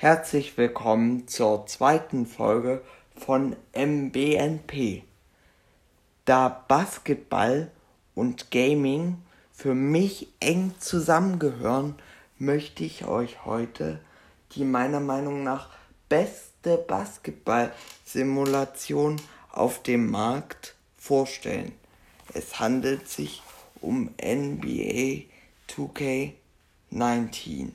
Herzlich willkommen zur zweiten Folge von MBNP. Da Basketball und Gaming für mich eng zusammengehören, möchte ich euch heute die meiner Meinung nach beste Basketball-Simulation auf dem Markt vorstellen. Es handelt sich um NBA 2K19.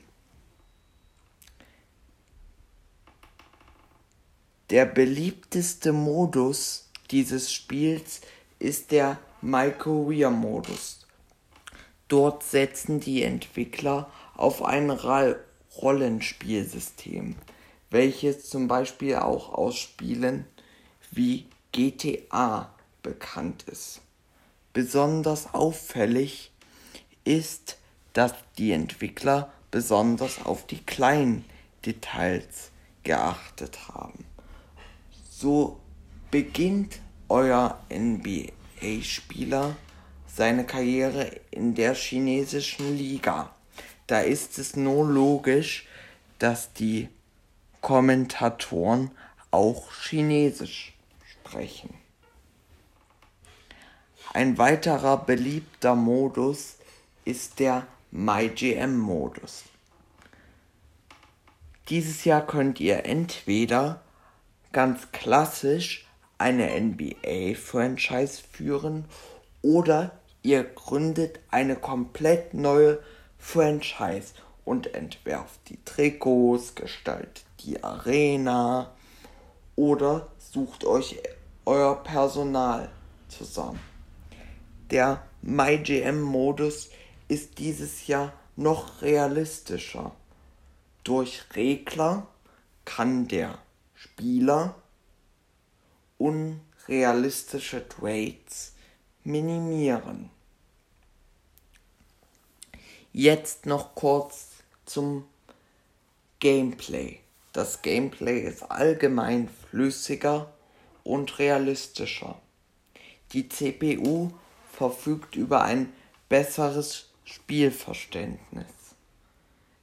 Der beliebteste Modus dieses Spiels ist der My Career Modus. Dort setzen die Entwickler auf ein Rollenspielsystem, welches zum Beispiel auch aus Spielen wie GTA bekannt ist. Besonders auffällig ist, dass die Entwickler besonders auf die kleinen Details geachtet haben. So beginnt euer NBA-Spieler seine Karriere in der chinesischen Liga. Da ist es nur logisch, dass die Kommentatoren auch Chinesisch sprechen. Ein weiterer beliebter Modus ist der MyGM-Modus. Dieses Jahr könnt ihr entweder ganz klassisch eine NBA-Franchise führen oder ihr gründet eine komplett neue Franchise und entwerft die Trikots, gestaltet die Arena oder sucht euch euer Personal zusammen. Der MyGM-Modus ist dieses Jahr noch realistischer. Durch Regler kann der Spieler unrealistische Trades minimieren. Jetzt noch kurz zum Gameplay. Das Gameplay ist allgemein flüssiger und realistischer. Die CPU verfügt über ein besseres Spielverständnis.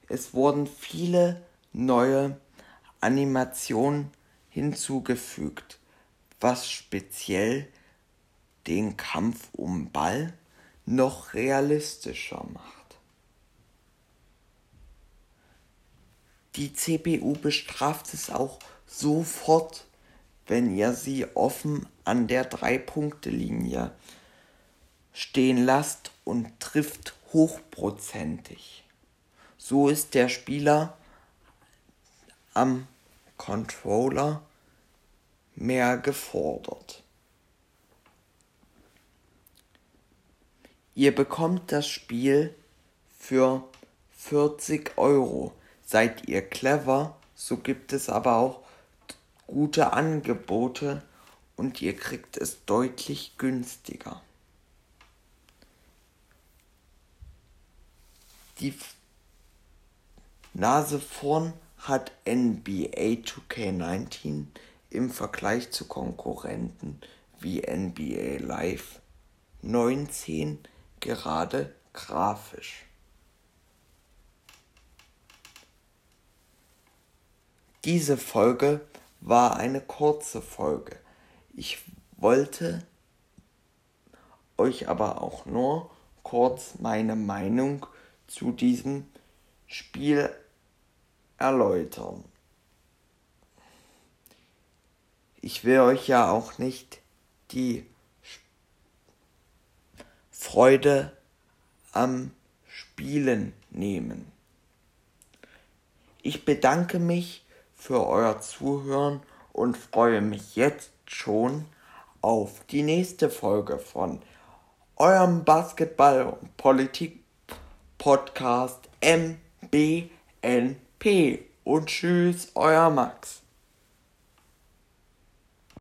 Es wurden viele neue Animationen hinzugefügt, was speziell den Kampf um Ball noch realistischer macht. Die CPU bestraft es auch sofort, wenn ihr sie offen an der Drei-Punkte-Linie stehen lasst und trifft hochprozentig. So ist der Spieler am Controller mehr gefordert. Ihr bekommt das Spiel für 40 Euro. Seid ihr clever, so gibt es aber auch gute Angebote und ihr kriegt es deutlich günstiger. Die Nase vorn hat NBA 2K19 im Vergleich zu Konkurrenten wie NBA Live 19 gerade grafisch. Diese Folge war eine kurze Folge. Ich wollte euch aber auch nur kurz meine Meinung zu diesem Spiel erläutern. Ich will euch ja auch nicht die Freude am Spielen nehmen. Ich bedanke mich für euer Zuhören und freue mich jetzt schon auf die nächste Folge von eurem Basketball- und Politik-Podcast Und tschüss, euer Max.